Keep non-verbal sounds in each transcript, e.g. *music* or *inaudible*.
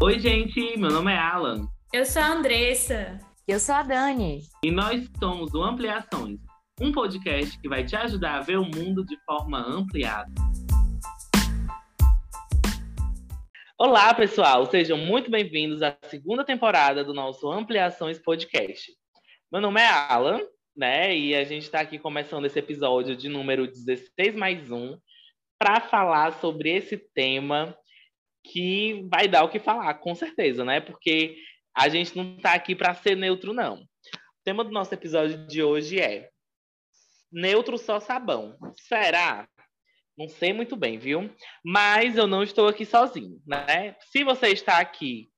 Oi, gente, meu nome é Alan. Eu sou a Andressa. Eu sou a Dani. E nós somos o Ampliações, um podcast que vai te ajudar a ver o mundo de forma ampliada. Olá, pessoal, sejam muito bem-vindos à segunda temporada do nosso Ampliações Podcast. Meu nome é Alan, né? E a gente está aqui começando esse episódio de número 16 mais um para falar sobre esse tema que vai dar o que falar, com certeza, né? Porque a gente não está aqui para ser neutro, não. O tema do nosso episódio de hoje é neutro só sabão. Será? Não sei muito bem, viu? Mas eu não estou aqui sozinho, né? Se você está aqui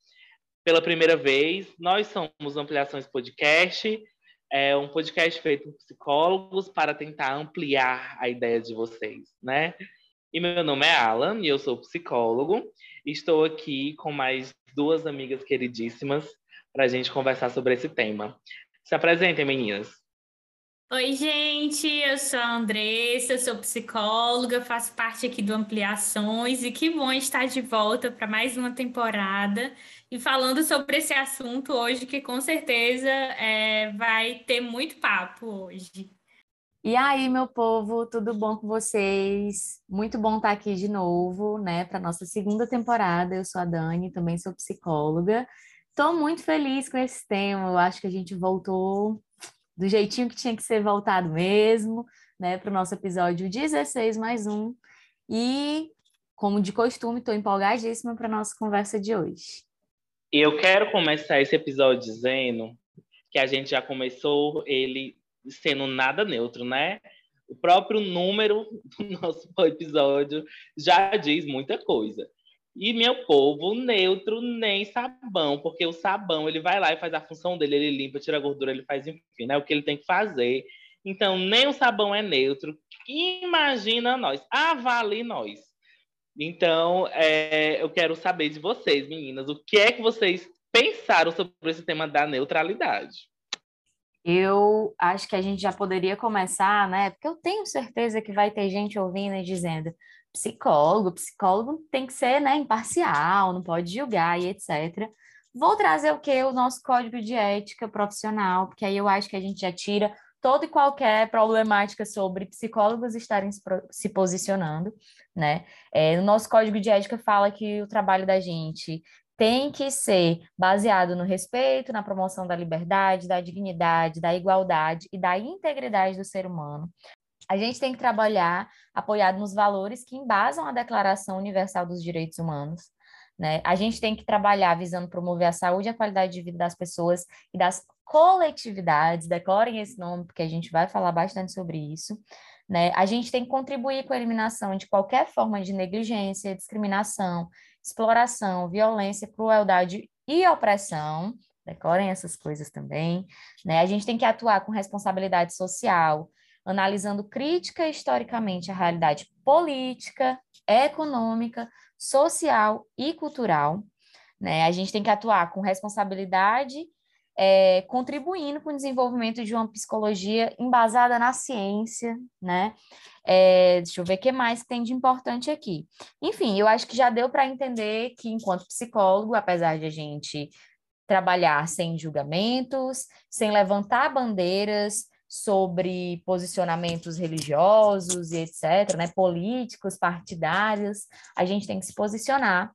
pela primeira vez, nós somos Ampliações Podcast, é um podcast feito por psicólogos para tentar ampliar a ideia de vocês, né? E meu nome é Alan e eu sou psicólogo. Estou aqui com mais duas amigas queridíssimas para a gente conversar sobre esse tema. Se apresentem, meninas. Oi, gente, eu sou a Andressa, sou psicóloga, faço parte aqui do Ampliações e que bom estar de volta para mais uma temporada e falando sobre esse assunto hoje que com certeza é, vai ter muito papo hoje. E aí, meu povo, tudo bom com vocês? Muito bom estar aqui de novo, né, para nossa segunda temporada. Eu sou a Dani, também sou psicóloga. Estou muito feliz com esse tema. Eu acho que a gente voltou do jeitinho que tinha que ser voltado mesmo, né, para o nosso episódio 16 mais um. E, como de costume, estou empolgadíssima para nossa conversa de hoje. Eu quero começar esse episódio dizendo que a gente já começou ele sendo nada neutro, né? O próprio número *laughs* do nosso episódio já diz muita coisa. E meu povo, neutro nem sabão, porque o sabão ele vai lá e faz a função dele, ele limpa, tira a gordura, ele faz enfim, né? O que ele tem que fazer. Então, nem o sabão é neutro. Imagina nós, avalie nós. Então, é, eu quero saber de vocês, meninas, o que é que vocês pensaram sobre esse tema da neutralidade? Eu acho que a gente já poderia começar, né? Porque eu tenho certeza que vai ter gente ouvindo e dizendo: psicólogo, psicólogo tem que ser, né, imparcial, não pode julgar e etc. Vou trazer o que? O nosso código de ética profissional, porque aí eu acho que a gente já tira toda e qualquer problemática sobre psicólogos estarem se posicionando, né? É, o nosso código de ética fala que o trabalho da gente tem que ser baseado no respeito, na promoção da liberdade, da dignidade, da igualdade e da integridade do ser humano. A gente tem que trabalhar apoiado nos valores que embasam a Declaração Universal dos Direitos Humanos. Né? A gente tem que trabalhar visando promover a saúde e a qualidade de vida das pessoas e das coletividades, decorem esse nome, porque a gente vai falar bastante sobre isso. Né? A gente tem que contribuir com a eliminação de qualquer forma de negligência, discriminação, exploração, violência, crueldade e opressão. Decorem essas coisas também. Né? A gente tem que atuar com responsabilidade social, analisando crítica historicamente a realidade política, econômica, social e cultural. Né? A gente tem que atuar com responsabilidade é, contribuindo com o desenvolvimento de uma psicologia embasada na ciência, né? É, deixa eu ver o que mais tem de importante aqui. Enfim, eu acho que já deu para entender que, enquanto psicólogo, apesar de a gente trabalhar sem julgamentos, sem levantar bandeiras sobre posicionamentos religiosos e etc., né, políticos, partidários, a gente tem que se posicionar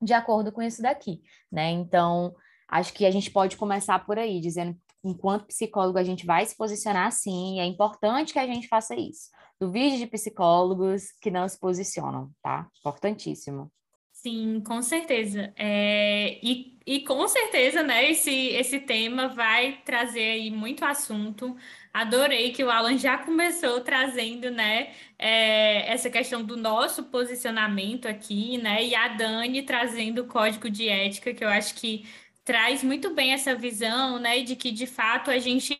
de acordo com isso daqui, né? Então, Acho que a gente pode começar por aí, dizendo enquanto psicólogo a gente vai se posicionar assim, é importante que a gente faça isso. Duvide de psicólogos que não se posicionam, tá? Importantíssimo. Sim, com certeza. É, e, e com certeza, né, esse, esse tema vai trazer aí muito assunto. Adorei que o Alan já começou trazendo, né, é, essa questão do nosso posicionamento aqui, né, e a Dani trazendo o código de ética, que eu acho que traz muito bem essa visão, né, de que de fato a gente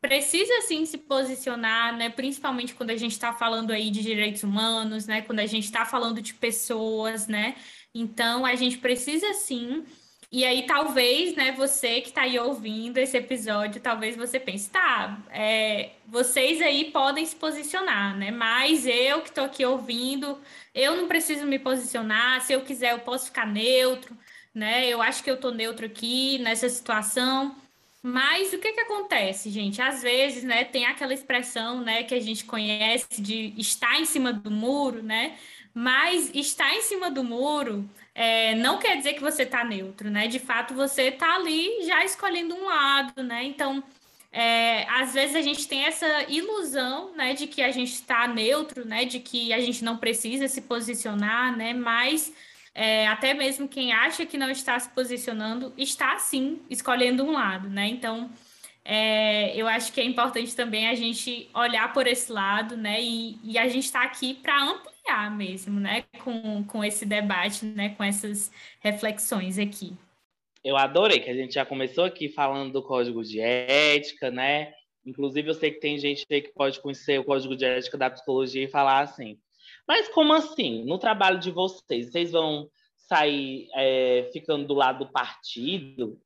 precisa sim se posicionar, né, principalmente quando a gente está falando aí de direitos humanos, né, quando a gente está falando de pessoas, né, então a gente precisa sim. E aí talvez, né, você que está aí ouvindo esse episódio, talvez você pense, tá, é, vocês aí podem se posicionar, né, mas eu que estou aqui ouvindo, eu não preciso me posicionar, se eu quiser eu posso ficar neutro né? Eu acho que eu tô neutro aqui nessa situação. Mas o que que acontece, gente? Às vezes, né, tem aquela expressão, né, que a gente conhece de estar em cima do muro, né? Mas estar em cima do muro é, não quer dizer que você está neutro, né? De fato, você está ali já escolhendo um lado, né? Então, é, às vezes a gente tem essa ilusão, né, de que a gente está neutro, né, de que a gente não precisa se posicionar, né? Mas é, até mesmo quem acha que não está se posicionando está sim escolhendo um lado, né? Então é, eu acho que é importante também a gente olhar por esse lado, né? E, e a gente está aqui para ampliar mesmo, né? Com, com esse debate, né? Com essas reflexões aqui. Eu adorei que a gente já começou aqui falando do código de ética, né? Inclusive, eu sei que tem gente aí que pode conhecer o código de ética da psicologia e falar assim: mas como assim? No trabalho de vocês, vocês vão sair é, ficando do lado do partido?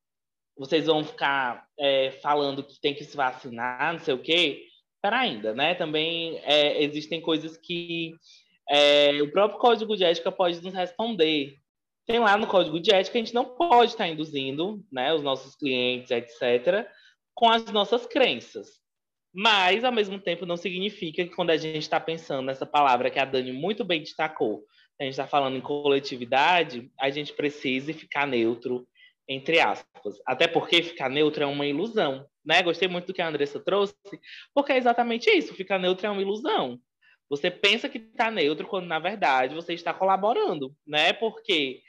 Vocês vão ficar é, falando que tem que se vacinar, não sei o quê? Para ainda, né? Também é, existem coisas que é, o próprio Código de Ética pode nos responder. Tem lá no Código de Ética a gente não pode estar induzindo né, os nossos clientes, etc., com as nossas crenças. Mas, ao mesmo tempo, não significa que quando a gente está pensando nessa palavra que a Dani muito bem destacou, a gente está falando em coletividade, a gente precise ficar neutro, entre aspas. Até porque ficar neutro é uma ilusão, né? Gostei muito do que a Andressa trouxe, porque é exatamente isso, ficar neutro é uma ilusão. Você pensa que está neutro quando, na verdade, você está colaborando, né? Porque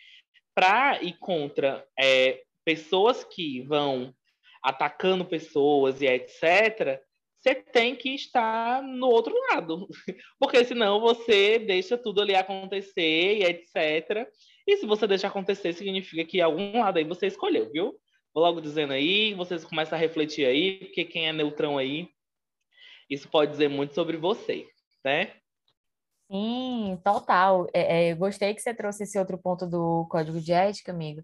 para ir contra é, pessoas que vão atacando pessoas e etc., você tem que estar no outro lado, *laughs* porque senão você deixa tudo ali acontecer e etc. E se você deixa acontecer, significa que algum lado aí você escolheu, viu? Vou logo dizendo aí, vocês começam a refletir aí, porque quem é neutrão aí, isso pode dizer muito sobre você, né? Sim, total. É, é, gostei que você trouxe esse outro ponto do código de ética, amigo.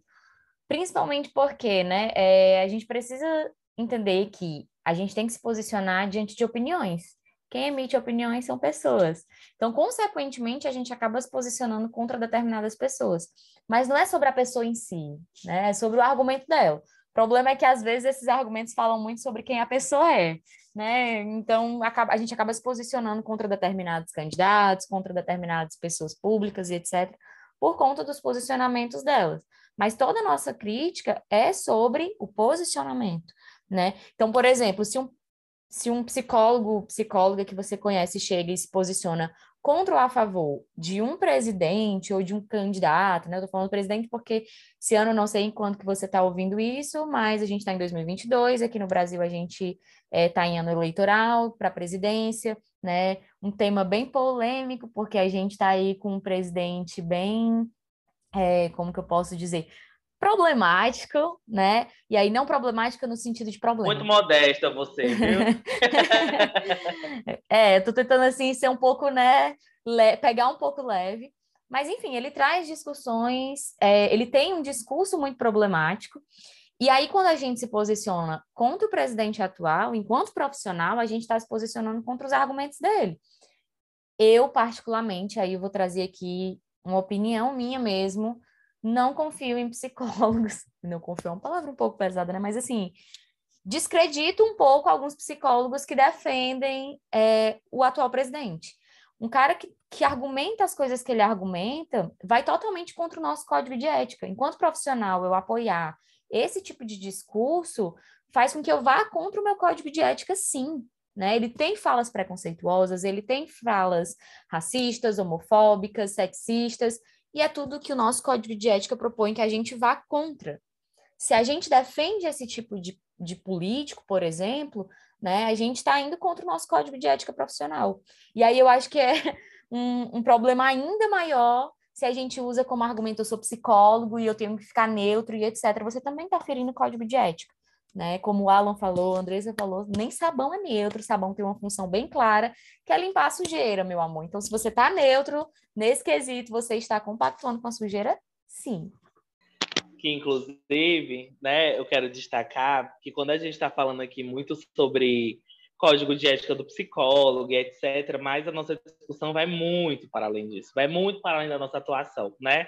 Principalmente porque, né, é, a gente precisa entender que a gente tem que se posicionar diante de opiniões. Quem emite opiniões são pessoas. Então, consequentemente, a gente acaba se posicionando contra determinadas pessoas. Mas não é sobre a pessoa em si, né? É sobre o argumento dela. O problema é que, às vezes, esses argumentos falam muito sobre quem a pessoa é, né? Então, a gente acaba se posicionando contra determinados candidatos, contra determinadas pessoas públicas e etc., por conta dos posicionamentos delas. Mas toda a nossa crítica é sobre o posicionamento né? Então, por exemplo, se um, se um psicólogo, psicóloga que você conhece chega e se posiciona contra ou a favor de um presidente ou de um candidato, né? Eu tô falando presidente porque esse ano não sei em quanto que você está ouvindo isso, mas a gente está em 2022, aqui no Brasil a gente está é, em ano eleitoral para presidência, né? Um tema bem polêmico, porque a gente está aí com um presidente bem, é, como que eu posso dizer, problemático, né? E aí não problemática no sentido de problema. Muito modesta você, viu? *laughs* é, eu tô tentando assim ser um pouco, né, pegar um pouco leve, mas enfim, ele traz discussões, é, ele tem um discurso muito problemático. E aí, quando a gente se posiciona contra o presidente atual, enquanto profissional, a gente está se posicionando contra os argumentos dele. Eu, particularmente, aí eu vou trazer aqui uma opinião minha mesmo, não confio em psicólogos. *laughs* Não confio é uma palavra um pouco pesada, né? Mas assim, descredito um pouco alguns psicólogos que defendem é, o atual presidente. Um cara que, que argumenta as coisas que ele argumenta vai totalmente contra o nosso código de ética. Enquanto profissional, eu apoiar esse tipo de discurso faz com que eu vá contra o meu código de ética, sim. Né? Ele tem falas preconceituosas, ele tem falas racistas, homofóbicas, sexistas, e é tudo que o nosso código de ética propõe que a gente vá contra. Se a gente defende esse tipo de, de político, por exemplo, né, a gente está indo contra o nosso código de ética profissional. E aí eu acho que é *laughs* um, um problema ainda maior se a gente usa como argumento eu sou psicólogo e eu tenho que ficar neutro e etc. Você também está ferindo o código de ética né? Como o Alan falou, a Andresa falou, nem sabão é neutro, sabão tem uma função bem clara, que é limpar a sujeira, meu amor. Então, se você está neutro, nesse quesito, você está compactuando com a sujeira, sim. Que, inclusive, né, eu quero destacar que quando a gente está falando aqui muito sobre código de ética do psicólogo, etc., mas a nossa discussão vai muito para além disso, vai muito para além da nossa atuação, né?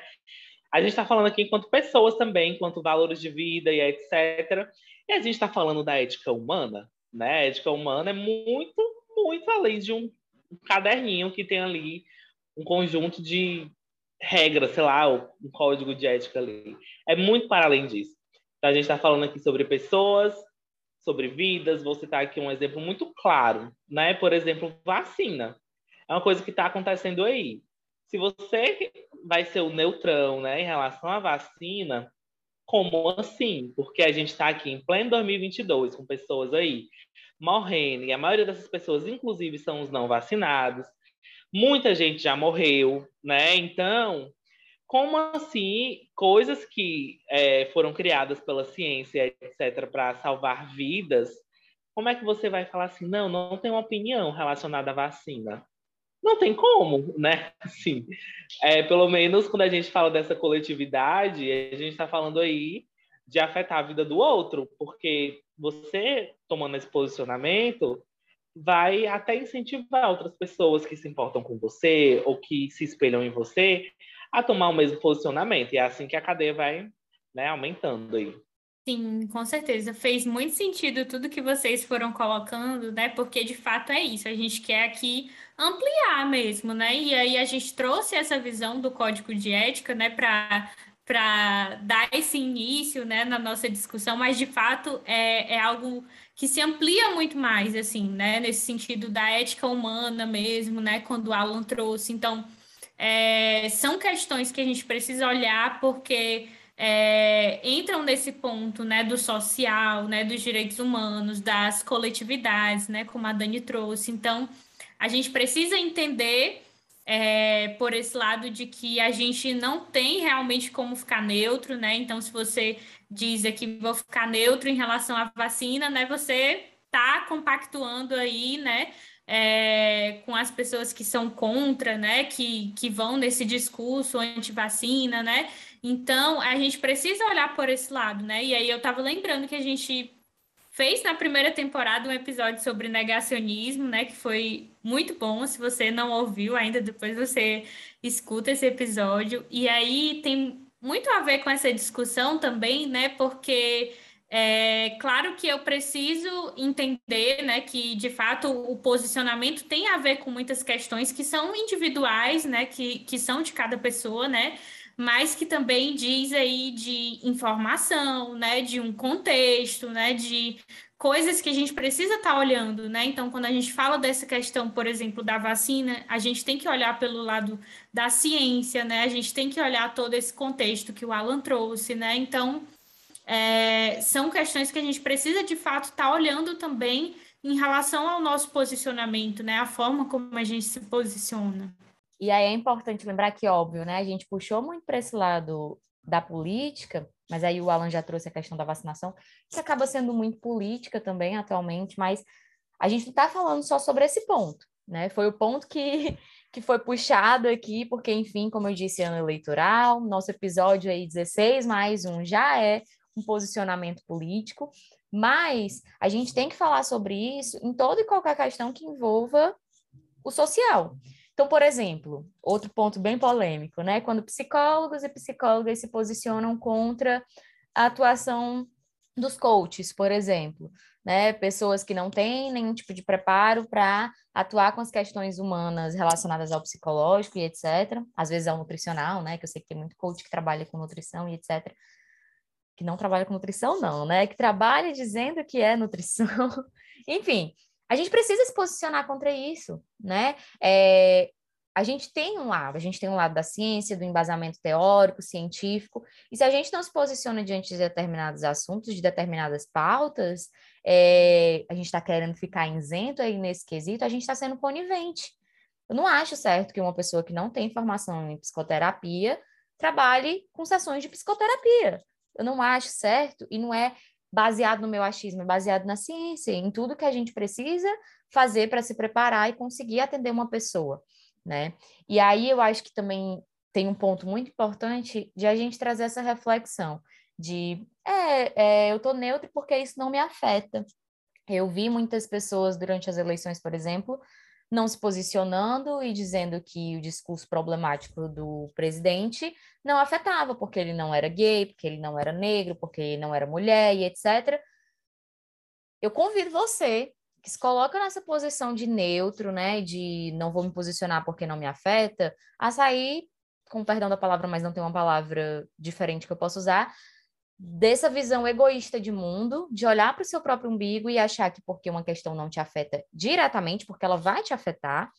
A gente está falando aqui enquanto pessoas também, enquanto valores de vida e etc. E a gente está falando da ética humana, né? A ética humana é muito, muito além de um caderninho que tem ali um conjunto de regras, sei lá, um código de ética ali. É muito para além disso. Então, a gente está falando aqui sobre pessoas, sobre vidas. Vou citar aqui um exemplo muito claro, né? Por exemplo, vacina. É uma coisa que está acontecendo aí. Se você vai ser o neutrão, né, em relação à vacina, como assim? Porque a gente está aqui em pleno 2022 com pessoas aí morrendo, e a maioria dessas pessoas, inclusive, são os não vacinados. Muita gente já morreu, né? Então, como assim coisas que é, foram criadas pela ciência, etc., para salvar vidas, como é que você vai falar assim, não, não tem uma opinião relacionada à vacina? Não tem como, né? Assim, é, pelo menos quando a gente fala dessa coletividade, a gente está falando aí de afetar a vida do outro, porque você tomando esse posicionamento vai até incentivar outras pessoas que se importam com você ou que se espelham em você a tomar o mesmo posicionamento. E é assim que a cadeia vai né, aumentando aí. Sim, com certeza. Fez muito sentido tudo que vocês foram colocando, né? Porque de fato é isso. A gente quer aqui ampliar mesmo, né? E aí a gente trouxe essa visão do código de ética, né, para para dar esse início, né, na nossa discussão, mas de fato é, é algo que se amplia muito mais, assim, né, nesse sentido da ética humana mesmo, né, quando o Alan trouxe. Então, é, são questões que a gente precisa olhar porque é, entram nesse ponto, né, do social, né, dos direitos humanos, das coletividades, né, como a Dani trouxe. Então, a gente precisa entender é, por esse lado de que a gente não tem realmente como ficar neutro, né? Então, se você diz aqui vou ficar neutro em relação à vacina, né? Você está compactuando aí, né? É, com as pessoas que são contra, né? Que, que vão nesse discurso anti-vacina, né? Então, a gente precisa olhar por esse lado, né? E aí eu estava lembrando que a gente fez na primeira temporada um episódio sobre negacionismo, né? Que foi muito bom. Se você não ouviu ainda, depois você escuta esse episódio. E aí tem muito a ver com essa discussão também, né? Porque é claro que eu preciso entender, né, que de fato o posicionamento tem a ver com muitas questões que são individuais, né, que, que são de cada pessoa, né, mas que também diz aí de informação, né, de um contexto, né, de coisas que a gente precisa estar tá olhando, né? Então, quando a gente fala dessa questão, por exemplo, da vacina, a gente tem que olhar pelo lado da ciência, né? A gente tem que olhar todo esse contexto que o Alan trouxe, né? Então, é, são questões que a gente precisa de fato estar tá olhando também em relação ao nosso posicionamento, né? A forma como a gente se posiciona. E aí é importante lembrar que, óbvio, né, a gente puxou muito para esse lado da política, mas aí o Alan já trouxe a questão da vacinação, que acaba sendo muito política também atualmente, mas a gente não está falando só sobre esse ponto, né? Foi o ponto que, *laughs* que foi puxado aqui, porque, enfim, como eu disse, ano eleitoral, nosso episódio aí 16 mais um já é um posicionamento político, mas a gente tem que falar sobre isso em toda e qualquer questão que envolva o social. Então, por exemplo, outro ponto bem polêmico, né? Quando psicólogos e psicólogas se posicionam contra a atuação dos coaches, por exemplo, né? Pessoas que não têm nenhum tipo de preparo para atuar com as questões humanas relacionadas ao psicológico e etc. Às vezes ao nutricional, né? Que eu sei que tem muito coach que trabalha com nutrição e etc. Que não trabalha com nutrição, não, né? Que trabalha dizendo que é nutrição. *laughs* Enfim, a gente precisa se posicionar contra isso, né? É, a gente tem um lado, a gente tem um lado da ciência, do embasamento teórico, científico, e se a gente não se posiciona diante de determinados assuntos, de determinadas pautas, é, a gente está querendo ficar isento aí nesse quesito, a gente está sendo conivente. Eu não acho certo que uma pessoa que não tem formação em psicoterapia trabalhe com sessões de psicoterapia. Eu não acho certo, e não é baseado no meu achismo, é baseado na ciência, em tudo que a gente precisa fazer para se preparar e conseguir atender uma pessoa, né? E aí eu acho que também tem um ponto muito importante de a gente trazer essa reflexão de é, é eu tô neutro porque isso não me afeta. Eu vi muitas pessoas durante as eleições, por exemplo, não se posicionando e dizendo que o discurso problemático do presidente não afetava, porque ele não era gay, porque ele não era negro, porque ele não era mulher e etc. Eu convido você que se coloca nessa posição de neutro, né, de não vou me posicionar porque não me afeta, a sair, com perdão da palavra, mas não tem uma palavra diferente que eu possa usar, dessa visão egoísta de mundo, de olhar para o seu próprio umbigo e achar que porque uma questão não te afeta diretamente, porque ela vai te afetar,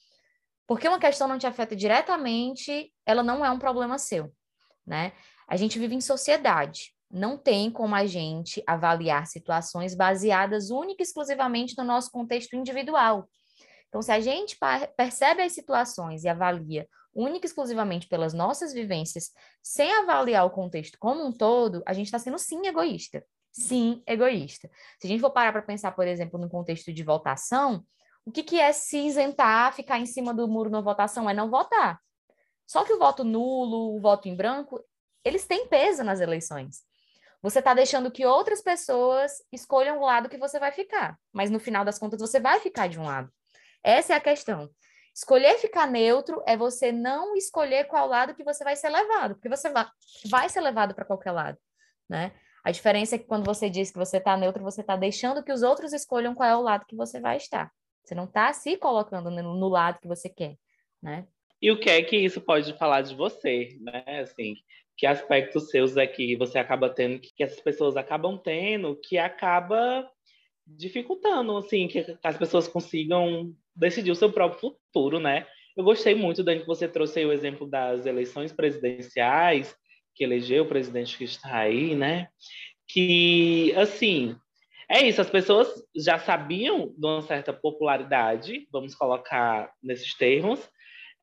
porque uma questão não te afeta diretamente, ela não é um problema seu, né? A gente vive em sociedade. Não tem como a gente avaliar situações baseadas única e exclusivamente no nosso contexto individual. Então, se a gente percebe as situações e avalia única e exclusivamente pelas nossas vivências, sem avaliar o contexto como um todo, a gente está sendo sim egoísta. Sim, egoísta. Se a gente for parar para pensar, por exemplo, no contexto de votação, o que, que é se isentar, ficar em cima do muro na votação? É não votar. Só que o voto nulo, o voto em branco, eles têm peso nas eleições. Você está deixando que outras pessoas escolham o lado que você vai ficar, mas no final das contas você vai ficar de um lado. Essa é a questão. Escolher ficar neutro é você não escolher qual lado que você vai ser levado, porque você vai, ser levado para qualquer lado, né? A diferença é que quando você diz que você está neutro, você está deixando que os outros escolham qual é o lado que você vai estar. Você não está se colocando no, no, lado que você quer, né? E o que é que isso pode falar de você, né? Assim, que aspectos seus é que você acaba tendo, que essas pessoas acabam tendo, que acaba dificultando, assim, que as pessoas consigam decidir o seu próprio futuro, né? Eu gostei muito, Dani, que você trouxe aí o exemplo das eleições presidenciais, que elegeu o presidente que está aí, né? Que, assim, é isso, as pessoas já sabiam de uma certa popularidade, vamos colocar nesses termos,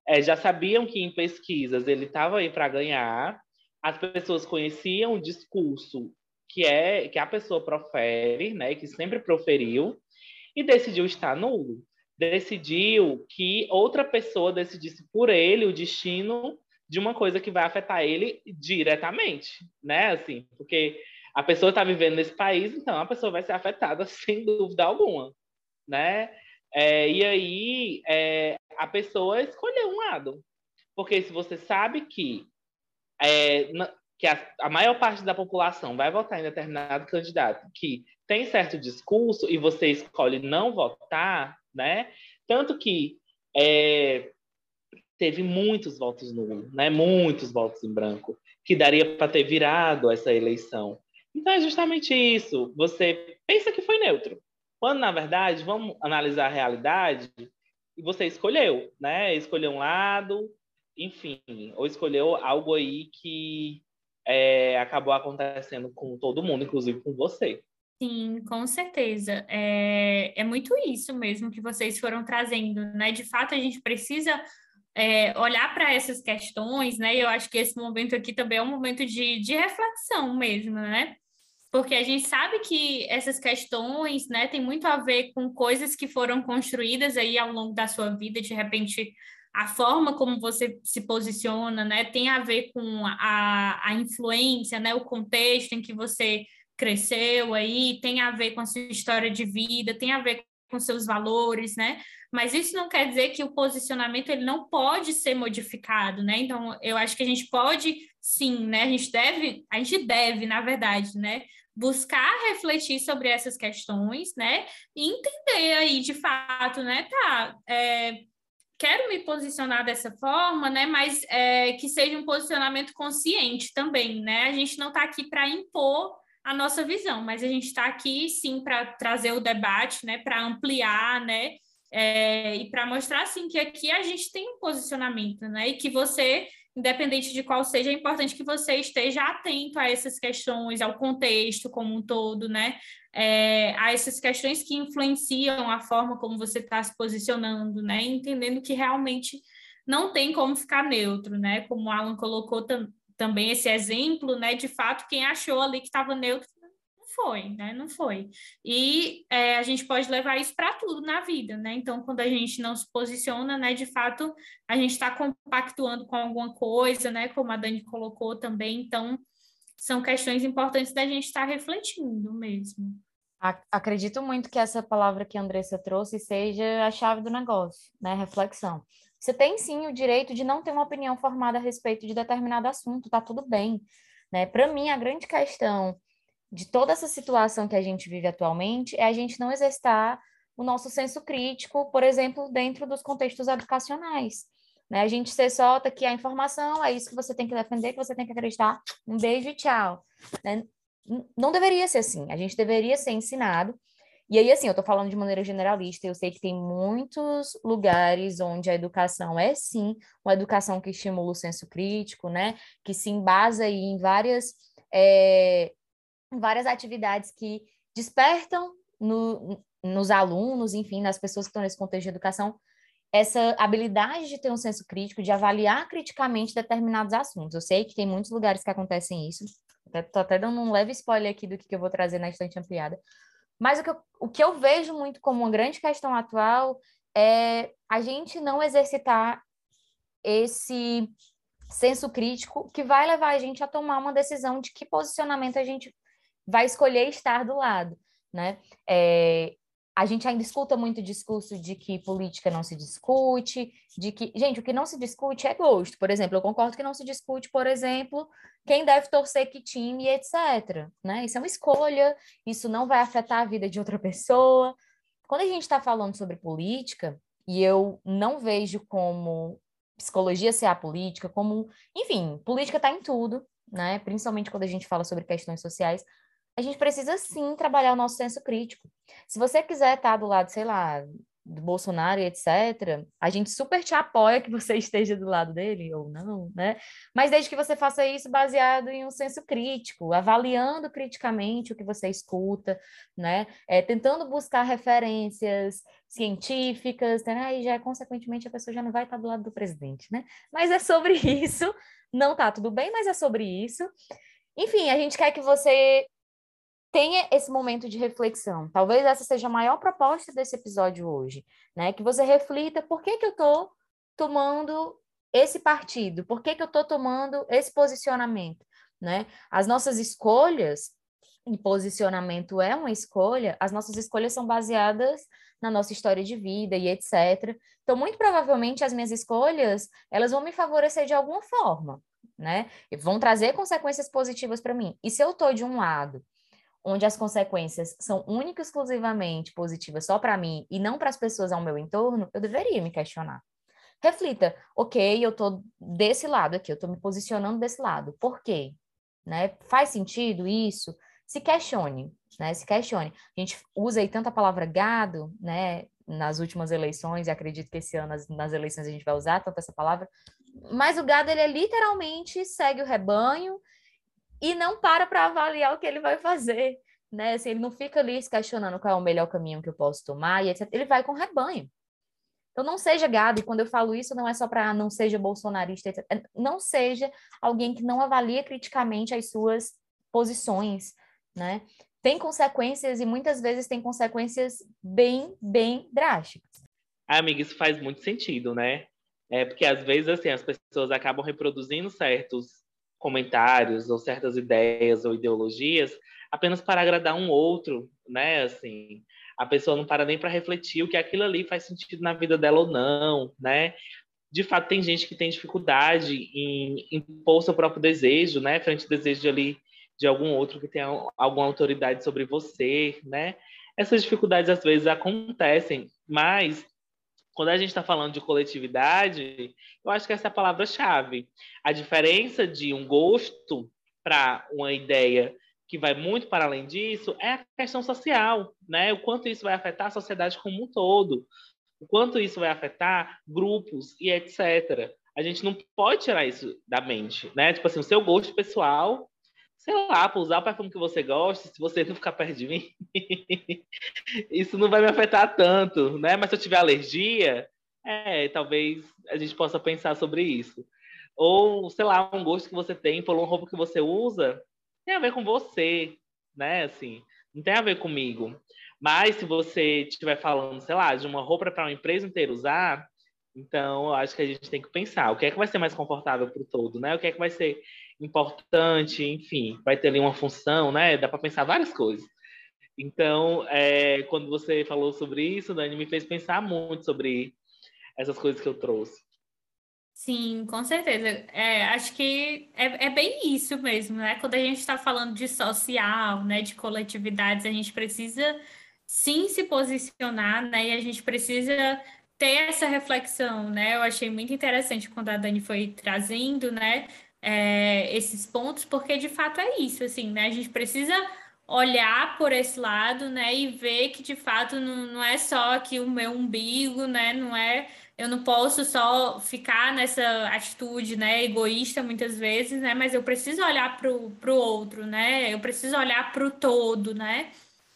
é, já sabiam que em pesquisas ele estava aí para ganhar, as pessoas conheciam o discurso que é que a pessoa profere, né, que sempre proferiu, e decidiu estar nulo decidiu que outra pessoa decidisse por ele o destino de uma coisa que vai afetar ele diretamente, né? Assim, porque a pessoa está vivendo nesse país, então a pessoa vai ser afetada *laughs* sem dúvida alguma, né? É, e aí é, a pessoa escolheu um lado, porque se você sabe que é, que a, a, maior parte da população vai votar em determinado candidato que tem certo discurso e você escolhe não votar, né? Tanto que é, teve muitos votos nulos, né? Muitos votos em branco, que daria para ter virado essa eleição. Então é justamente isso. Você pensa que foi neutro, quando na verdade vamos analisar a realidade e você escolheu, né? Escolheu um lado, enfim, ou escolheu algo aí que é, acabou acontecendo com todo mundo, inclusive com você. Sim, com certeza. É, é muito isso mesmo que vocês foram trazendo, né? De fato, a gente precisa é, olhar para essas questões, né? Eu acho que esse momento aqui também é um momento de, de reflexão mesmo, né? Porque a gente sabe que essas questões, né, tem muito a ver com coisas que foram construídas aí ao longo da sua vida, de repente a forma como você se posiciona, né, tem a ver com a, a influência, né, o contexto em que você cresceu aí, tem a ver com a sua história de vida, tem a ver com seus valores, né? Mas isso não quer dizer que o posicionamento ele não pode ser modificado, né? Então, eu acho que a gente pode, sim, né? A gente deve, a gente deve, na verdade, né? Buscar refletir sobre essas questões, né? E entender aí, de fato, né? Tá, é, quero me posicionar dessa forma, né? Mas é, que seja um posicionamento consciente também, né? A gente não está aqui para impor a nossa visão, mas a gente está aqui sim para trazer o debate, né, para ampliar, né, é, e para mostrar assim que aqui a gente tem um posicionamento, né, e que você, independente de qual seja, é importante que você esteja atento a essas questões, ao contexto como um todo, né, é, a essas questões que influenciam a forma como você está se posicionando, né, entendendo que realmente não tem como ficar neutro, né, como o Alan colocou também também esse exemplo, né? De fato, quem achou ali que estava neutro não foi, né? Não foi. E é, a gente pode levar isso para tudo na vida, né? Então, quando a gente não se posiciona, né? De fato, a gente está compactuando com alguma coisa, né? Como a Dani colocou também. Então, são questões importantes da gente estar tá refletindo mesmo. Acredito muito que essa palavra que a Andressa trouxe seja a chave do negócio, né? Reflexão. Você tem sim o direito de não ter uma opinião formada a respeito de determinado assunto, tá tudo bem, né? Para mim, a grande questão de toda essa situação que a gente vive atualmente é a gente não exercitar o nosso senso crítico, por exemplo, dentro dos contextos educacionais. Né? A gente se solta que a informação é isso que você tem que defender, que você tem que acreditar. Um beijo e tchau. Né? Não deveria ser assim. A gente deveria ser ensinado. E aí, assim, eu estou falando de maneira generalista, eu sei que tem muitos lugares onde a educação é, sim, uma educação que estimula o senso crítico, né? Que se embasa aí em várias, é, várias atividades que despertam no, nos alunos, enfim, nas pessoas que estão nesse contexto de educação, essa habilidade de ter um senso crítico, de avaliar criticamente determinados assuntos. Eu sei que tem muitos lugares que acontecem isso, estou até dando um leve spoiler aqui do que eu vou trazer na estante ampliada, mas o que, eu, o que eu vejo muito como uma grande questão atual é a gente não exercitar esse senso crítico que vai levar a gente a tomar uma decisão de que posicionamento a gente vai escolher estar do lado, né? É, a gente ainda escuta muito discurso de que política não se discute, de que, gente, o que não se discute é gosto. Por exemplo, eu concordo que não se discute, por exemplo, quem deve torcer que time, etc. Né? Isso é uma escolha, isso não vai afetar a vida de outra pessoa. Quando a gente está falando sobre política, e eu não vejo como psicologia ser a política, como, enfim, política está em tudo, né? Principalmente quando a gente fala sobre questões sociais, a gente precisa sim trabalhar o nosso senso crítico. Se você quiser estar do lado, sei lá, do Bolsonaro etc., a gente super te apoia que você *laughs* esteja do lado dele ou não, né? Mas desde que você faça isso baseado em um senso crítico, avaliando criticamente o que você escuta, né? É, tentando buscar referências científicas, né? aí já consequentemente a pessoa já não vai estar do lado do presidente, né? Mas é sobre *laughs* isso, não tá tudo bem, mas é sobre isso. Enfim, a gente quer que você tenha esse momento de reflexão. Talvez essa seja a maior proposta desse episódio hoje, né? Que você reflita por que, que eu estou tomando esse partido, por que, que eu estou tomando esse posicionamento, né? As nossas escolhas, e posicionamento é uma escolha, as nossas escolhas são baseadas na nossa história de vida e etc. Então, muito provavelmente, as minhas escolhas, elas vão me favorecer de alguma forma, né? Vão trazer consequências positivas para mim. E se eu estou de um lado onde as consequências são única e exclusivamente positivas só para mim e não para as pessoas ao meu entorno, eu deveria me questionar. Reflita, ok, eu estou desse lado aqui, eu estou me posicionando desse lado. Por quê? Né? Faz sentido isso? Se questione, né? Se questione. A gente usa aí tanta palavra gado, né? Nas últimas eleições, e acredito que esse ano nas, nas eleições a gente vai usar tanto essa palavra, mas o gado ele é literalmente segue o rebanho e não para para avaliar o que ele vai fazer, né? Assim, ele não fica ali se questionando qual é o melhor caminho que eu posso tomar e etc. Ele vai com rebanho. Então não seja gado, e quando eu falo isso não é só para não seja bolsonarista, etc. É, não seja alguém que não avalia criticamente as suas posições, né? Tem consequências e muitas vezes tem consequências bem, bem drásticas. Ah, amiga, isso faz muito sentido, né? É porque às vezes assim as pessoas acabam reproduzindo certos comentários ou certas ideias ou ideologias apenas para agradar um outro, né? Assim, a pessoa não para nem para refletir o que aquilo ali faz sentido na vida dela ou não, né? De fato, tem gente que tem dificuldade em impor seu próprio desejo, né? Frente ao desejo ali de algum outro que tenha alguma autoridade sobre você, né? Essas dificuldades às vezes acontecem, mas quando a gente está falando de coletividade, eu acho que essa é a palavra-chave. A diferença de um gosto para uma ideia que vai muito para além disso é a questão social, né? O quanto isso vai afetar a sociedade como um todo, o quanto isso vai afetar grupos e etc. A gente não pode tirar isso da mente, né? Tipo assim, o seu gosto pessoal sei lá, para usar o perfume que você gosta, se você não ficar perto de mim, *laughs* isso não vai me afetar tanto, né? Mas se eu tiver alergia, é, talvez a gente possa pensar sobre isso. Ou, sei lá, um gosto que você tem por uma roupa que você usa, tem a ver com você, né? Assim, não tem a ver comigo. Mas se você estiver falando, sei lá, de uma roupa para uma empresa inteira usar, então eu acho que a gente tem que pensar o que é que vai ser mais confortável para o todo, né? O que é que vai ser importante, enfim, vai ter ali uma função, né? Dá para pensar várias coisas. Então, é, quando você falou sobre isso, Dani, me fez pensar muito sobre essas coisas que eu trouxe. Sim, com certeza. É, acho que é, é bem isso mesmo, né? Quando a gente está falando de social, né, de coletividades, a gente precisa sim se posicionar, né? E a gente precisa ter essa reflexão, né? Eu achei muito interessante quando a Dani foi trazendo, né, é, esses pontos, porque de fato é isso, assim, né? A gente precisa olhar por esse lado, né, e ver que de fato não, não é só aqui o meu umbigo, né? Não é eu não posso só ficar nessa atitude, né, egoísta muitas vezes, né, mas eu preciso olhar para o outro, né, eu preciso olhar para o todo, né,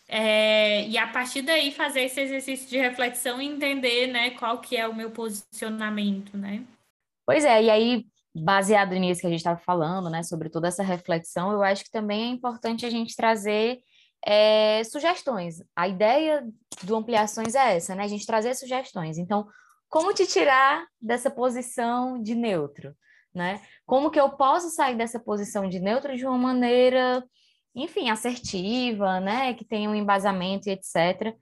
é, e a partir daí fazer esse exercício de reflexão e entender, né, qual que é o meu posicionamento, né. Pois é, e aí, baseado nisso que a gente estava falando, né, sobre toda essa reflexão, eu acho que também é importante a gente trazer é, sugestões. A ideia do Ampliações é essa, né, a gente trazer sugestões. Então, como te tirar dessa posição de neutro, né? Como que eu posso sair dessa posição de neutro de uma maneira, enfim, assertiva, né? Que tenha um embasamento e etc.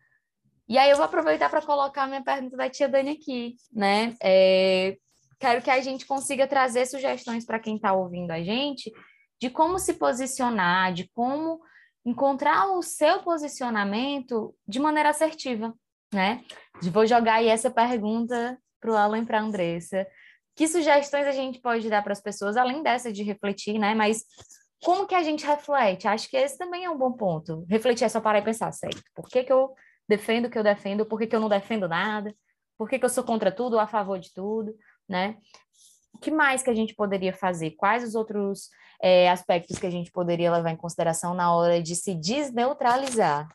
E aí eu vou aproveitar para colocar minha pergunta da tia Dani aqui, né? É, quero que a gente consiga trazer sugestões para quem está ouvindo a gente de como se posicionar, de como encontrar o seu posicionamento de maneira assertiva, né? Vou jogar aí essa pergunta para o Alan e para a Andressa. Que sugestões a gente pode dar para as pessoas, além dessa de refletir, né? Mas como que a gente reflete? Acho que esse também é um bom ponto. Refletir é só parar e pensar, certo? Por que, que eu defendo o que eu defendo? Por que, que eu não defendo nada? Por que, que eu sou contra tudo ou a favor de tudo, né? O que mais que a gente poderia fazer? Quais os outros é, aspectos que a gente poderia levar em consideração na hora de se desneutralizar?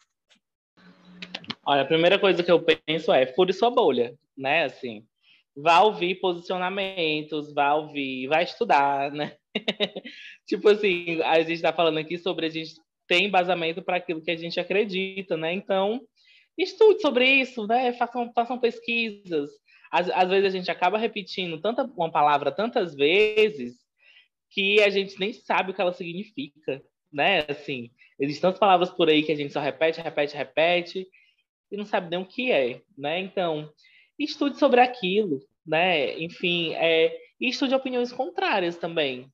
Olha, a primeira coisa que eu penso é fure sua bolha, né? Assim, vá ouvir posicionamentos, vá ouvir, vai estudar, né? *laughs* tipo assim, a gente está falando aqui sobre a gente ter embasamento para aquilo que a gente acredita, né? Então, estude sobre isso, né? Façam, façam pesquisas. Às, às vezes a gente acaba repetindo tanta uma palavra tantas vezes que a gente nem sabe o que ela significa, né? Assim, existem tantas palavras por aí que a gente só repete, repete, repete e não sabe nem o que é, né? Então, estude sobre aquilo, né? Enfim, é, estude opiniões contrárias também.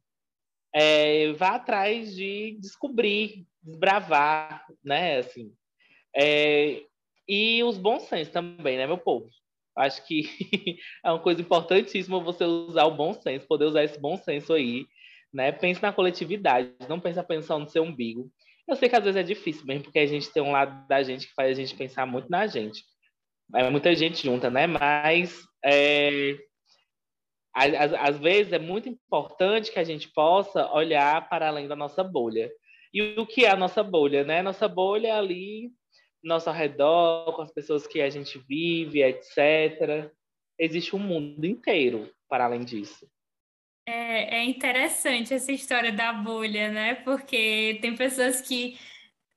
É, vá atrás de descobrir, desbravar, né? Assim, é, e os bons sensos também, né, meu povo? Acho que *laughs* é uma coisa importantíssima você usar o bom senso, poder usar esse bom senso aí, né? Pense na coletividade, não pense apenas só no seu umbigo. Eu sei que às vezes é difícil mesmo, porque a gente tem um lado da gente que faz a gente pensar muito na gente. É muita gente junta, né? Mas é, às, às vezes é muito importante que a gente possa olhar para além da nossa bolha. E o que é a nossa bolha, né? Nossa bolha é ali, nosso redor, com as pessoas que a gente vive, etc. Existe um mundo inteiro para além disso. É, é interessante essa história da bolha, né? Porque tem pessoas que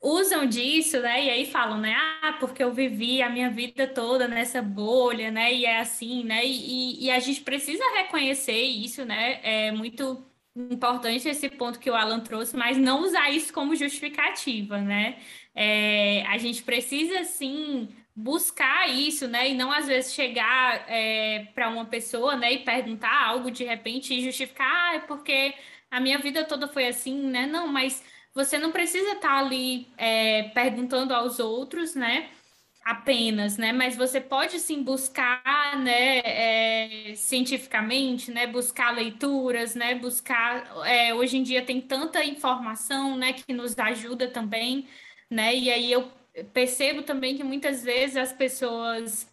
usam disso, né? E aí falam, né? Ah, porque eu vivi a minha vida toda nessa bolha, né? E é assim, né? E, e a gente precisa reconhecer isso, né? É muito importante esse ponto que o Alan trouxe, mas não usar isso como justificativa, né? É, a gente precisa, sim, buscar isso, né? E não às vezes chegar é, para uma pessoa, né, e perguntar algo de repente e justificar, ah, é porque a minha vida toda foi assim, né? Não, mas você não precisa estar tá ali é, perguntando aos outros, né? Apenas, né? Mas você pode sim buscar, né? É, cientificamente, né? Buscar leituras, né? Buscar. É, hoje em dia tem tanta informação, né? Que nos ajuda também, né? E aí eu percebo também que muitas vezes as pessoas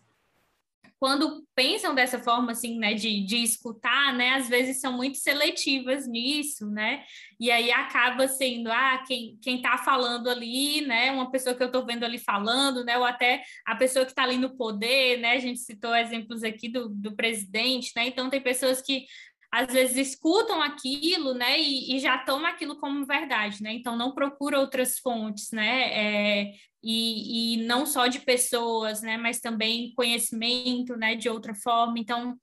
quando pensam dessa forma, assim, né, de, de escutar, né, às vezes são muito seletivas nisso, né, e aí acaba sendo, ah, quem, quem tá falando ali, né, uma pessoa que eu tô vendo ali falando, né, ou até a pessoa que está ali no poder, né, a gente citou exemplos aqui do, do presidente, né, então tem pessoas que às vezes escutam aquilo, né, e, e, já tomam aquilo como verdade, né, então não procura outras fontes, né, é, e, e não só de pessoas, né, mas também conhecimento, né, de outra forma. Então,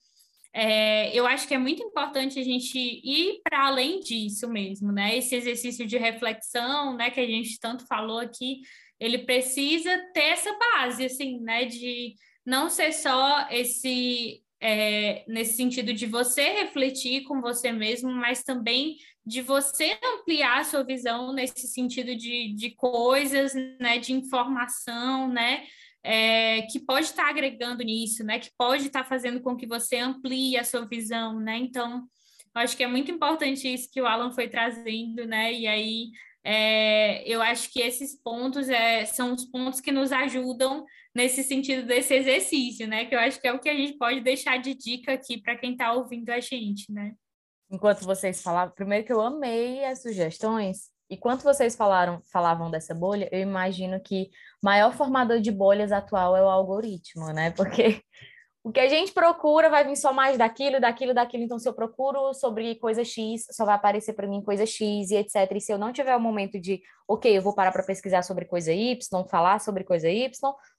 é, eu acho que é muito importante a gente ir para além disso mesmo, né? Esse exercício de reflexão, né, que a gente tanto falou aqui, ele precisa ter essa base, assim, né, de não ser só esse é, nesse sentido de você refletir com você mesmo, mas também de você ampliar a sua visão nesse sentido de, de coisas, né, de informação, né, é, que pode estar agregando nisso, né, que pode estar fazendo com que você amplie a sua visão, né, então, acho que é muito importante isso que o Alan foi trazendo, né, e aí é, eu acho que esses pontos é, são os pontos que nos ajudam nesse sentido desse exercício, né? Que eu acho que é o que a gente pode deixar de dica aqui para quem está ouvindo a gente, né? Enquanto vocês falavam, primeiro que eu amei as sugestões, e quando vocês falaram, falavam dessa bolha, eu imagino que o maior formador de bolhas atual é o algoritmo, né? Porque o que a gente procura vai vir só mais daquilo, daquilo, daquilo. Então, se eu procuro sobre coisa X, só vai aparecer para mim coisa X e etc. E se eu não tiver o momento de, ok, eu vou parar para pesquisar sobre coisa Y, falar sobre coisa Y,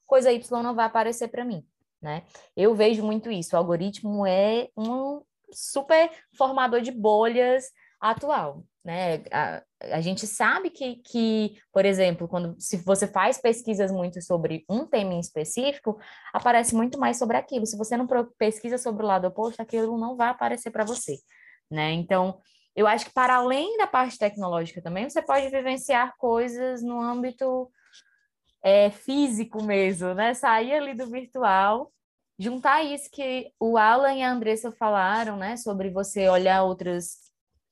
coisa Y não vai aparecer para mim, né? Eu vejo muito isso. O algoritmo é um super formador de bolhas atual, né? A, gente sabe que, que, por exemplo, quando se você faz pesquisas muito sobre um tema em específico, aparece muito mais sobre aquilo. Se você não pesquisa sobre o lado oposto, aquilo não vai aparecer para você, né? Então, eu acho que para além da parte tecnológica também, você pode vivenciar coisas no âmbito é, físico mesmo, né? Sair ali do virtual juntar isso que o Alan e a Andressa falaram, né, sobre você olhar outras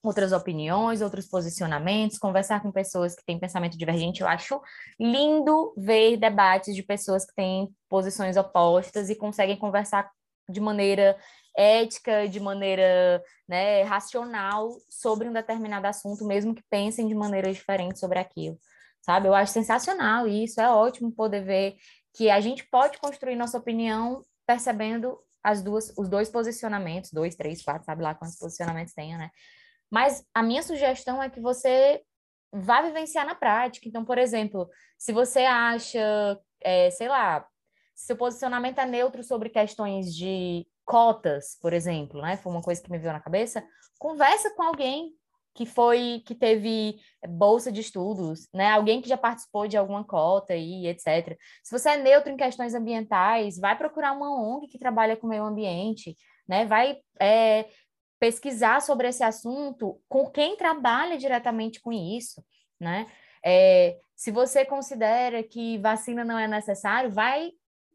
outras opiniões, outros posicionamentos, conversar com pessoas que têm pensamento divergente. Eu acho lindo ver debates de pessoas que têm posições opostas e conseguem conversar de maneira ética, de maneira né, racional sobre um determinado assunto, mesmo que pensem de maneira diferente sobre aquilo. Sabe? Eu acho sensacional isso, é ótimo poder ver que a gente pode construir nossa opinião percebendo as duas, os dois posicionamentos, dois, três, quatro, sabe lá quantos posicionamentos tenha, né? Mas a minha sugestão é que você vá vivenciar na prática. Então, por exemplo, se você acha, é, sei lá, seu posicionamento é neutro sobre questões de cotas, por exemplo, né? Foi uma coisa que me veio na cabeça. Conversa com alguém que foi que teve bolsa de estudos, né? Alguém que já participou de alguma cota e etc. Se você é neutro em questões ambientais, vai procurar uma ONG que trabalha com o meio ambiente, né? Vai é, pesquisar sobre esse assunto com quem trabalha diretamente com isso, né? É, se você considera que vacina não é necessário, vai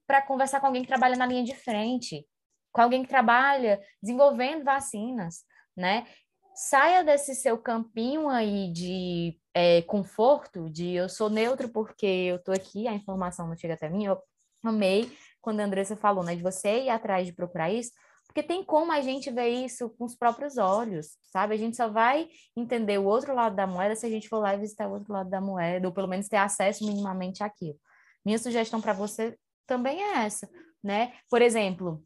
para conversar com alguém que trabalha na linha de frente, com alguém que trabalha desenvolvendo vacinas, né? Saia desse seu campinho aí de é, conforto, de eu sou neutro porque eu estou aqui, a informação não chega até mim. Eu amei quando a Andressa falou, né, de você ir atrás de procurar isso, porque tem como a gente ver isso com os próprios olhos, sabe? A gente só vai entender o outro lado da moeda se a gente for lá e visitar o outro lado da moeda, ou pelo menos ter acesso minimamente àquilo. Minha sugestão para você também é essa, né? Por exemplo,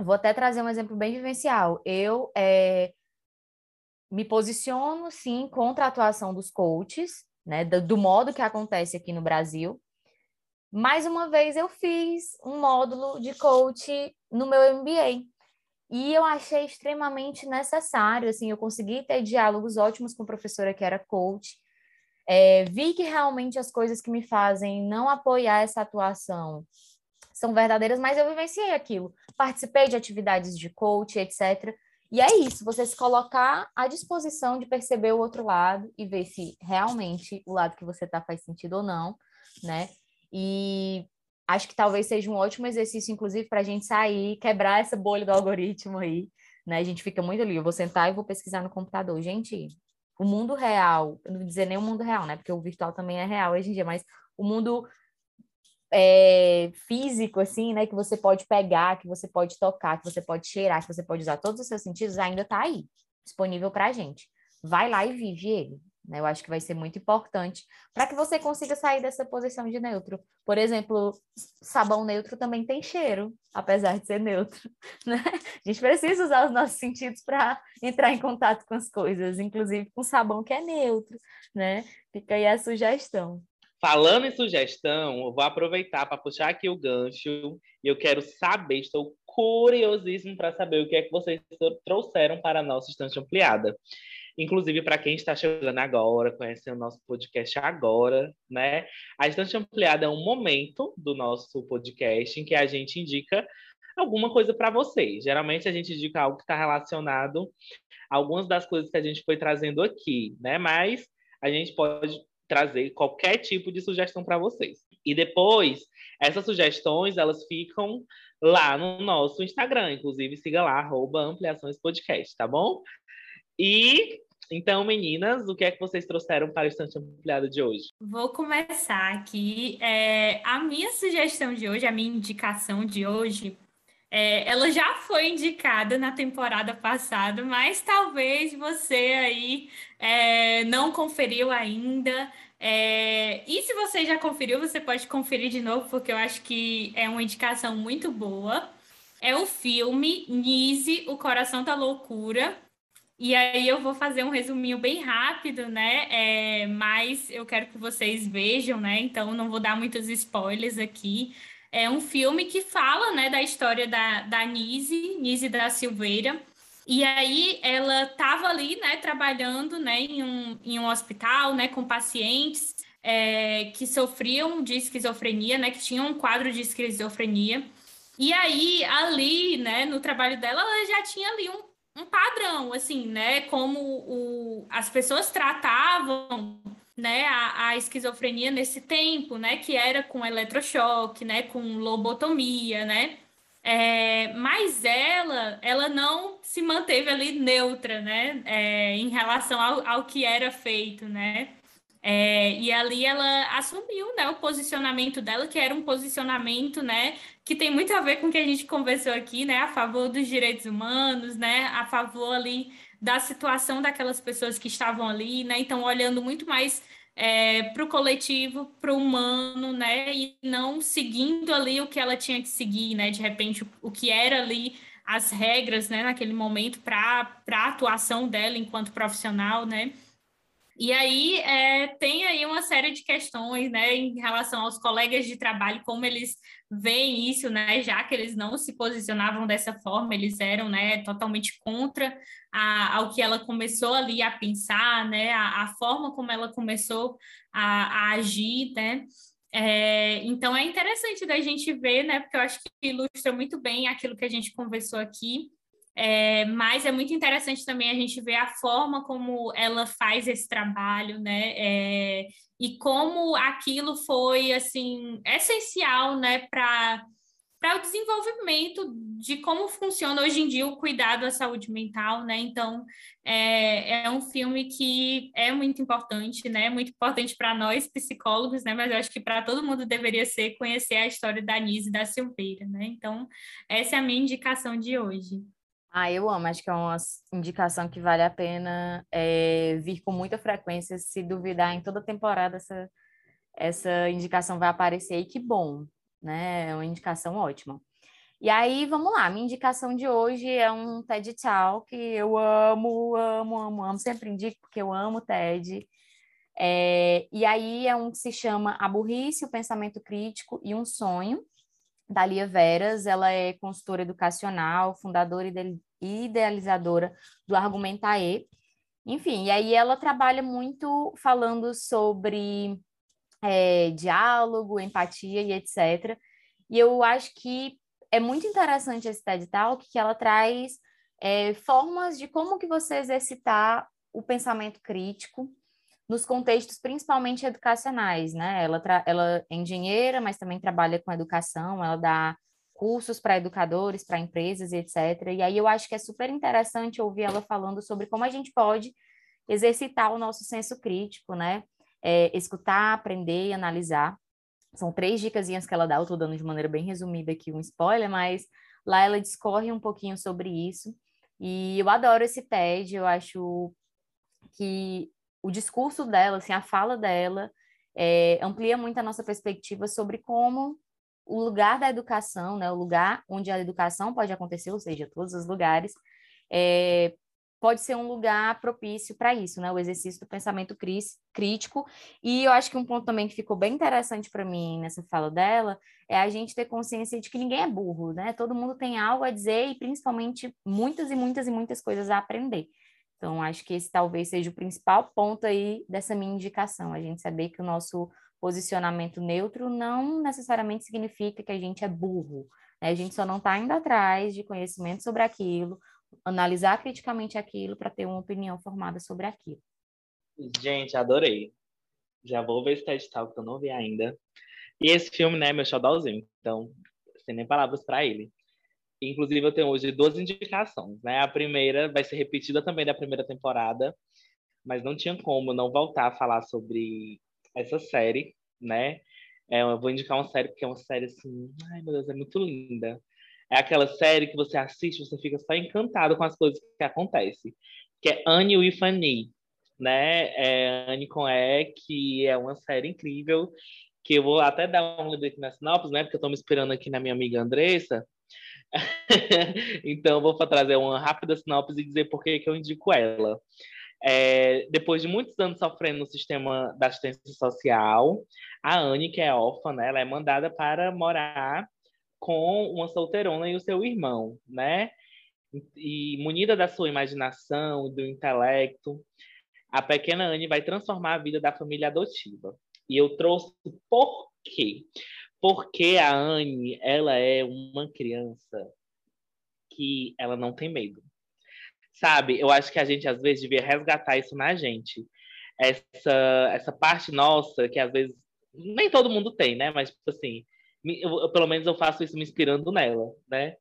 vou até trazer um exemplo bem vivencial. Eu é, me posiciono, sim, contra a atuação dos coaches, né? Do, do modo que acontece aqui no Brasil. Mais uma vez, eu fiz um módulo de coach no meu MBA. E eu achei extremamente necessário, assim, eu consegui ter diálogos ótimos com a professora que era coach, é, vi que realmente as coisas que me fazem não apoiar essa atuação são verdadeiras, mas eu vivenciei aquilo. Participei de atividades de coach, etc. E é isso, você se colocar à disposição de perceber o outro lado e ver se realmente o lado que você está faz sentido ou não, né? E acho que talvez seja um ótimo exercício, inclusive, para a gente sair, quebrar essa bolha do algoritmo aí, né? A gente fica muito ali, eu vou sentar e vou pesquisar no computador. Gente, o mundo real, não vou dizer nem o mundo real, né? Porque o virtual também é real hoje em dia, mas o mundo é, físico, assim, né? Que você pode pegar, que você pode tocar, que você pode cheirar, que você pode usar todos os seus sentidos, ainda está aí, disponível para a gente. Vai lá e vive ele. Né? Eu acho que vai ser muito importante para que você consiga sair dessa posição de neutro. Por exemplo, sabão neutro também tem cheiro, apesar de ser neutro. *laughs* Né? A gente precisa usar os nossos sentidos para entrar em contato com as coisas, inclusive com sabão que é neutro. Né? Fica aí a sugestão. Falando em sugestão, eu vou aproveitar para puxar aqui o gancho e eu quero saber, estou curiosíssimo para saber o que é que vocês trouxeram para a nossa estante ampliada. Inclusive, para quem está chegando agora, conhecendo o nosso podcast agora, né? A Estante Ampliada é um momento do nosso podcast em que a gente indica alguma coisa para vocês. Geralmente a gente indica algo que está relacionado a algumas das coisas que a gente foi trazendo aqui, né? Mas a gente pode trazer qualquer tipo de sugestão para vocês. E depois, essas sugestões, elas ficam lá no nosso Instagram, inclusive siga lá, arroba Ampliações Podcast, tá bom? E então, meninas, o que é que vocês trouxeram para o Estante Ampliado de hoje? Vou começar aqui. É, a minha sugestão de hoje, a minha indicação de hoje, é, ela já foi indicada na temporada passada, mas talvez você aí é, não conferiu ainda. É, e se você já conferiu, você pode conferir de novo, porque eu acho que é uma indicação muito boa. É o filme Nise, O Coração da Loucura, e aí eu vou fazer um resuminho bem rápido, né? É, mas eu quero que vocês vejam, né? Então não vou dar muitos spoilers aqui. É um filme que fala, né, da história da, da Nise, Nise da Silveira. E aí ela estava ali, né, trabalhando, né, em um, em um hospital, né, com pacientes é, que sofriam de esquizofrenia, né, que tinham um quadro de esquizofrenia. E aí, ali, né, no trabalho dela, ela já tinha ali um um padrão, assim, né? Como o, as pessoas tratavam né, a, a, esquizofrenia nesse tempo, né? Que era com eletrochoque, né? Com lobotomia, né? É, mas ela, ela não se manteve ali neutra, né? É, em relação ao, ao que era feito, né? É, e ali ela assumiu né, o posicionamento dela, que era um posicionamento né, que tem muito a ver com o que a gente conversou aqui, né, a favor dos direitos humanos, né, a favor ali da situação daquelas pessoas que estavam ali, né, então olhando muito mais é, para o coletivo, para o humano, né, e não seguindo ali o que ela tinha que seguir, né, de repente o, que era ali as regras, né, naquele momento para a atuação dela enquanto profissional, né, e aí é, tem aí uma série de questões, né, em relação aos colegas de trabalho, como eles veem isso, né, já que eles não se posicionavam dessa forma, eles eram, né, totalmente contra a, ao que ela começou ali a pensar, né, a, a forma como ela começou a, a agir, né. É, então é interessante da gente ver, né, porque eu acho que ilustra muito bem aquilo que a gente conversou aqui. É, mas é muito interessante também a gente ver a forma como ela faz esse trabalho, né? É, e como aquilo foi assim essencial, né, para para o desenvolvimento de como funciona hoje em dia o cuidado à saúde mental, né? Então, é, é um filme que é muito importante, né? Muito importante para nós psicólogos, né? Mas eu acho que para todo mundo deveria ser conhecer a história da Nise da Silveira, né? Então, essa é a minha indicação de hoje. Ah, eu amo, acho que é uma indicação que vale a pena é, vir com muita frequência, se duvidar em toda temporada essa, essa indicação vai aparecer e que bom, né? É uma indicação ótima. E aí, vamos lá, minha indicação de hoje é um TED Talk que eu amo, amo, amo, amo, sempre indico porque eu amo TED. É, e aí é um que se chama A Burrice, o Pensamento Crítico e um Sonho, Dalia Veras, ela é consultora educacional, fundadora e idealizadora do Argumentae. Enfim, e aí ela trabalha muito falando sobre é, diálogo, empatia e etc. E eu acho que é muito interessante esse TED Talk, que ela traz é, formas de como que você exercitar o pensamento crítico nos contextos principalmente educacionais, né? Ela, ela é engenheira, mas também trabalha com educação, ela dá cursos para educadores, para empresas etc. E aí eu acho que é super interessante ouvir ela falando sobre como a gente pode exercitar o nosso senso crítico, né? É, escutar, aprender e analisar. São três dicas que ela dá, eu estou dando de maneira bem resumida aqui um spoiler, mas lá ela discorre um pouquinho sobre isso. E eu adoro esse TED, eu acho que o discurso dela, assim, a fala dela, é, amplia muito a nossa perspectiva sobre como o lugar da educação, né, o lugar onde a educação pode acontecer, ou seja, todos os lugares, é, pode ser um lugar propício para isso, né, o exercício do pensamento crítico. E eu acho que um ponto também que ficou bem interessante para mim nessa fala dela é a gente ter consciência de que ninguém é burro, né? Todo mundo tem algo a dizer e principalmente muitas e muitas e muitas coisas a aprender. Então, acho que esse talvez seja o principal ponto aí dessa minha indicação, a gente saber que o nosso posicionamento neutro não necessariamente significa que a gente é burro, né? A gente só não está indo atrás de conhecimento sobre aquilo, analisar criticamente aquilo para ter uma opinião formada sobre aquilo. Gente, adorei. Já vou ver esse TED Talk que eu não vi ainda. E esse filme, né, meu xodózinho, então, sem nem palavras para ele. Inclusive, eu tenho hoje duas indicações, né? A primeira vai ser repetida também da primeira temporada, mas não tinha como não voltar a falar sobre essa série, né? É, eu vou indicar uma série porque é uma série assim, ai meu Deus, é muito linda. É aquela série que você assiste, você fica só encantado com as coisas que acontecem. Que é Annie with Annie, né? É Annie com E, que é uma série incrível, que eu vou até dar um livro aqui na sinopse, né? Porque eu tô me esperando aqui na minha amiga Andressa. *laughs* então, vou trazer uma rápida sinopse e dizer por que eu indico ela. É, depois de muitos anos sofrendo no sistema da assistência social, a Anne, que é órfã, né, ela é mandada para morar com uma solteirona e o seu irmão, né? E munida da sua imaginação, do intelecto, a pequena Anne vai transformar a vida da família adotiva. E eu trouxe por quê? Porque a Anne, ela é uma criança que ela não tem medo. Sabe? Eu acho que a gente às vezes devia resgatar isso na gente. Essa essa parte nossa que às vezes nem todo mundo tem, né? Mas tipo assim, eu, eu, pelo menos eu faço isso me inspirando nela, né?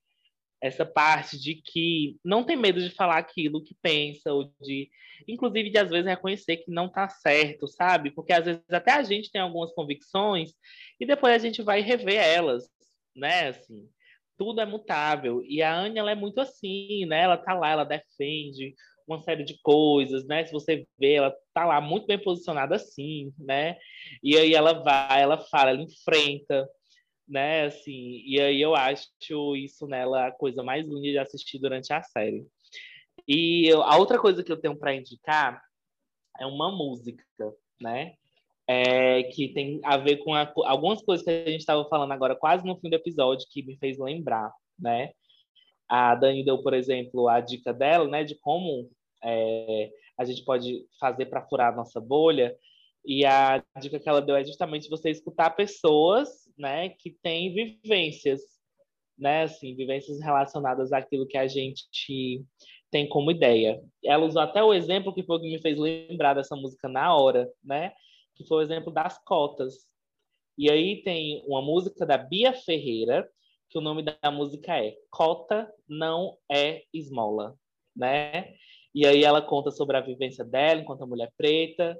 Essa parte de que não tem medo de falar aquilo que pensa ou de inclusive de às vezes reconhecer que não tá certo, sabe? Porque às vezes até a gente tem algumas convicções e depois a gente vai rever elas, né? Assim, tudo é mutável. E a Anya, ela é muito assim, né? Ela tá lá, ela defende uma série de coisas, né? Se você vê, ela tá lá muito bem posicionada assim, né? E aí ela vai, ela fala, ela enfrenta, né? Assim, e aí eu acho isso nela a coisa mais linda de assistir durante a série. E eu, a outra coisa que eu tenho para indicar é uma música, né? é, que tem a ver com a, algumas coisas que a gente estava falando agora, quase no fim do episódio, que me fez lembrar, né? A Dani deu, por exemplo, a dica dela, né, de como é, a gente pode fazer para furar a nossa bolha. E a dica que ela deu é justamente você escutar pessoas, né, que têm vivências, né, assim, vivências relacionadas àquilo que a gente tem como ideia. Ela usou até o exemplo que foi que me fez lembrar dessa música na hora, né? que foi o exemplo das cotas. E aí tem uma música da Bia Ferreira, que o nome da música é Cota Não É Esmola, né? E aí ela conta sobre a vivência dela enquanto mulher preta,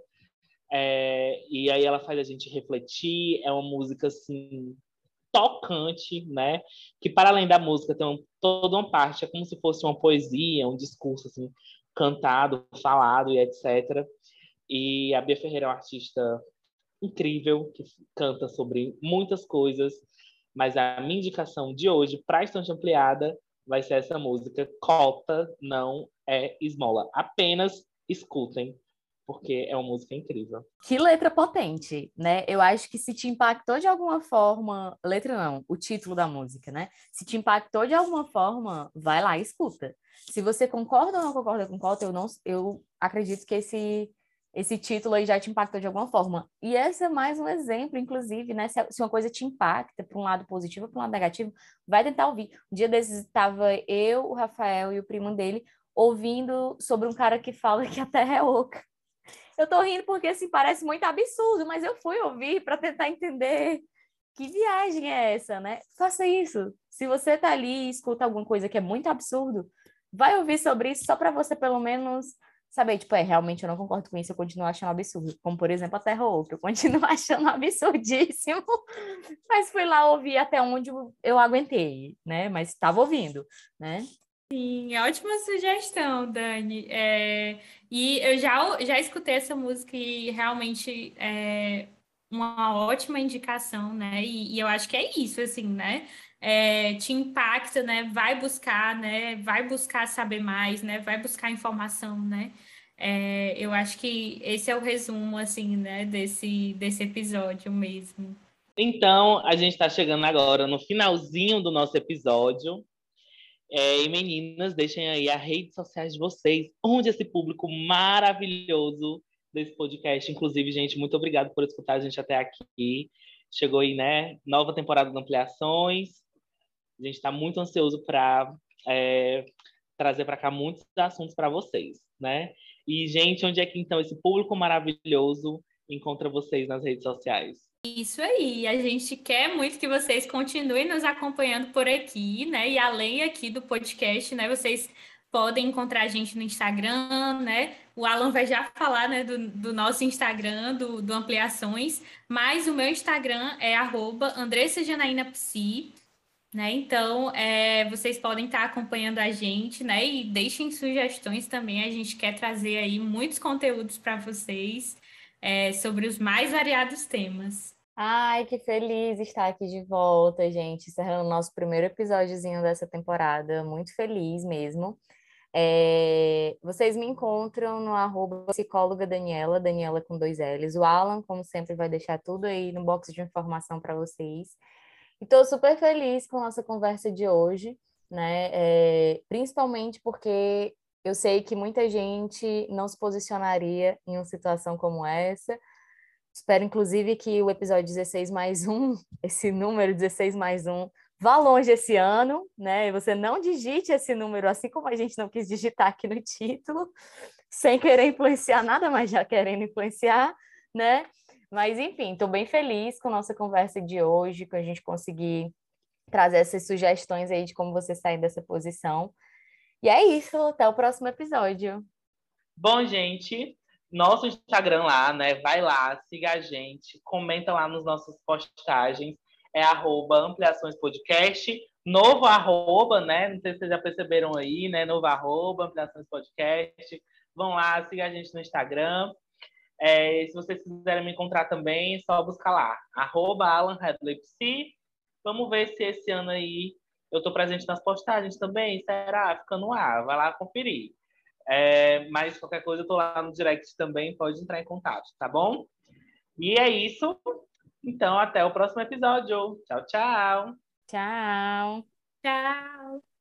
é, e aí ela faz a gente refletir, é uma música, assim, tocante, né? Que para além da música tem um, toda uma parte, é como se fosse uma poesia, um discurso, assim, cantado, falado e etc. E a Bia Ferreira é uma artista incrível, que canta sobre muitas coisas, mas a minha indicação de hoje, para a estante ampliada, vai ser essa música Cota Não É Esmola. Apenas escutem, porque é uma música incrível. Que letra potente, né? Eu acho que se te impactou de alguma forma, letra não, o título da música, né? Se te impactou de alguma forma, vai lá escuta. Se você concorda ou não concorda com Cota, eu não, eu acredito que esse esse título aí já te impactou de alguma forma. E esse é mais um exemplo, inclusive, né? Se, uma coisa te impacta para um lado positivo para um lado negativo, vai tentar ouvir. Um dia desses estava eu, o Rafael e o primo dele ouvindo sobre um cara que fala que a Terra é oca. Eu tô rindo porque assim parece muito absurdo, mas eu fui ouvir para tentar entender que viagem é essa, né? Faça isso. Se você tá ali e escuta alguma coisa que é muito absurdo, vai ouvir sobre isso só para você pelo menos saber, tipo, é, realmente eu não concordo com isso, eu continuo achando absurdo. Como, por exemplo, a Terra Oca, eu continuo *laughs* achando absurdíssimo, mas fui lá ouvir até onde eu aguentei, né? Mas estava ouvindo, né? Sim, ótima sugestão, Dani. É, e eu já, já escutei essa música e realmente é uma ótima indicação, né? E, e eu acho que é isso, assim, né? É, te impacta, né? Vai buscar, né? Vai buscar saber mais, né? Vai buscar informação, né? É, eu acho que esse é o resumo, assim, né? Desse, desse episódio mesmo. Então, a gente está chegando agora no finalzinho do nosso episódio. É, e meninas, deixem aí as redes sociais de vocês, onde esse público maravilhoso desse podcast. Inclusive, gente, muito obrigado por escutar a gente até aqui. Chegou aí, né? Nova temporada de ampliações. A gente está muito ansioso para é, trazer para cá muitos assuntos para vocês, né? E, gente, onde é que então esse público maravilhoso encontra vocês nas redes sociais? Isso aí, a gente quer muito que vocês continuem nos acompanhando por aqui, né? E além aqui do podcast, né? Vocês podem encontrar a gente no Instagram, né? O Alan vai já falar né, do, do nosso Instagram, do, do Ampliações, mas o meu Instagram é arroba né? Então, é, vocês podem estar acompanhando a gente, né? E deixem sugestões também. A gente quer trazer aí muitos conteúdos para vocês é, sobre os mais variados temas. Ai, que feliz estar aqui de volta, gente, encerrando o nosso primeiro episódiozinho dessa temporada. Muito feliz mesmo. É, vocês me encontram no arroba psicóloga Daniela, Daniela com dois L's. O Alan, como sempre, vai deixar tudo aí no box de informação para vocês. Estou super feliz com a nossa conversa de hoje, né? É, principalmente porque eu sei que muita gente não se posicionaria em uma situação como essa. Espero, inclusive, que o episódio 16 mais um, *laughs* esse número 16 mais um, vá longe esse ano, né? Você não digite esse número, assim como a gente não quis digitar aqui no título, sem querer influenciar nada, mas já querendo influenciar, né? Mas, enfim, estou bem feliz com a nossa conversa de hoje, com a gente conseguir trazer essas sugestões aí de como você sair dessa posição. E é isso, até o próximo episódio. Bom, gente, nosso Instagram lá, né? Vai lá, siga a gente, comenta lá nos nossas postagens. É arroba ampliações podcast. Novo arroba, né? Não sei se vocês já perceberam aí, né? Novo arroba, ampliações podcast. Vão lá, siga a gente no Instagram. É, se vocês quiserem me encontrar também, é só buscar lá. Arroba Alan Vamos ver se esse ano aí eu estou presente nas postagens também, será? Fica no ar, vai lá conferir. É, mas qualquer coisa eu estou lá no direct também, pode entrar em contato, tá bom? E é isso. Então, até o próximo episódio. Tchau, tchau. Tchau. Tchau.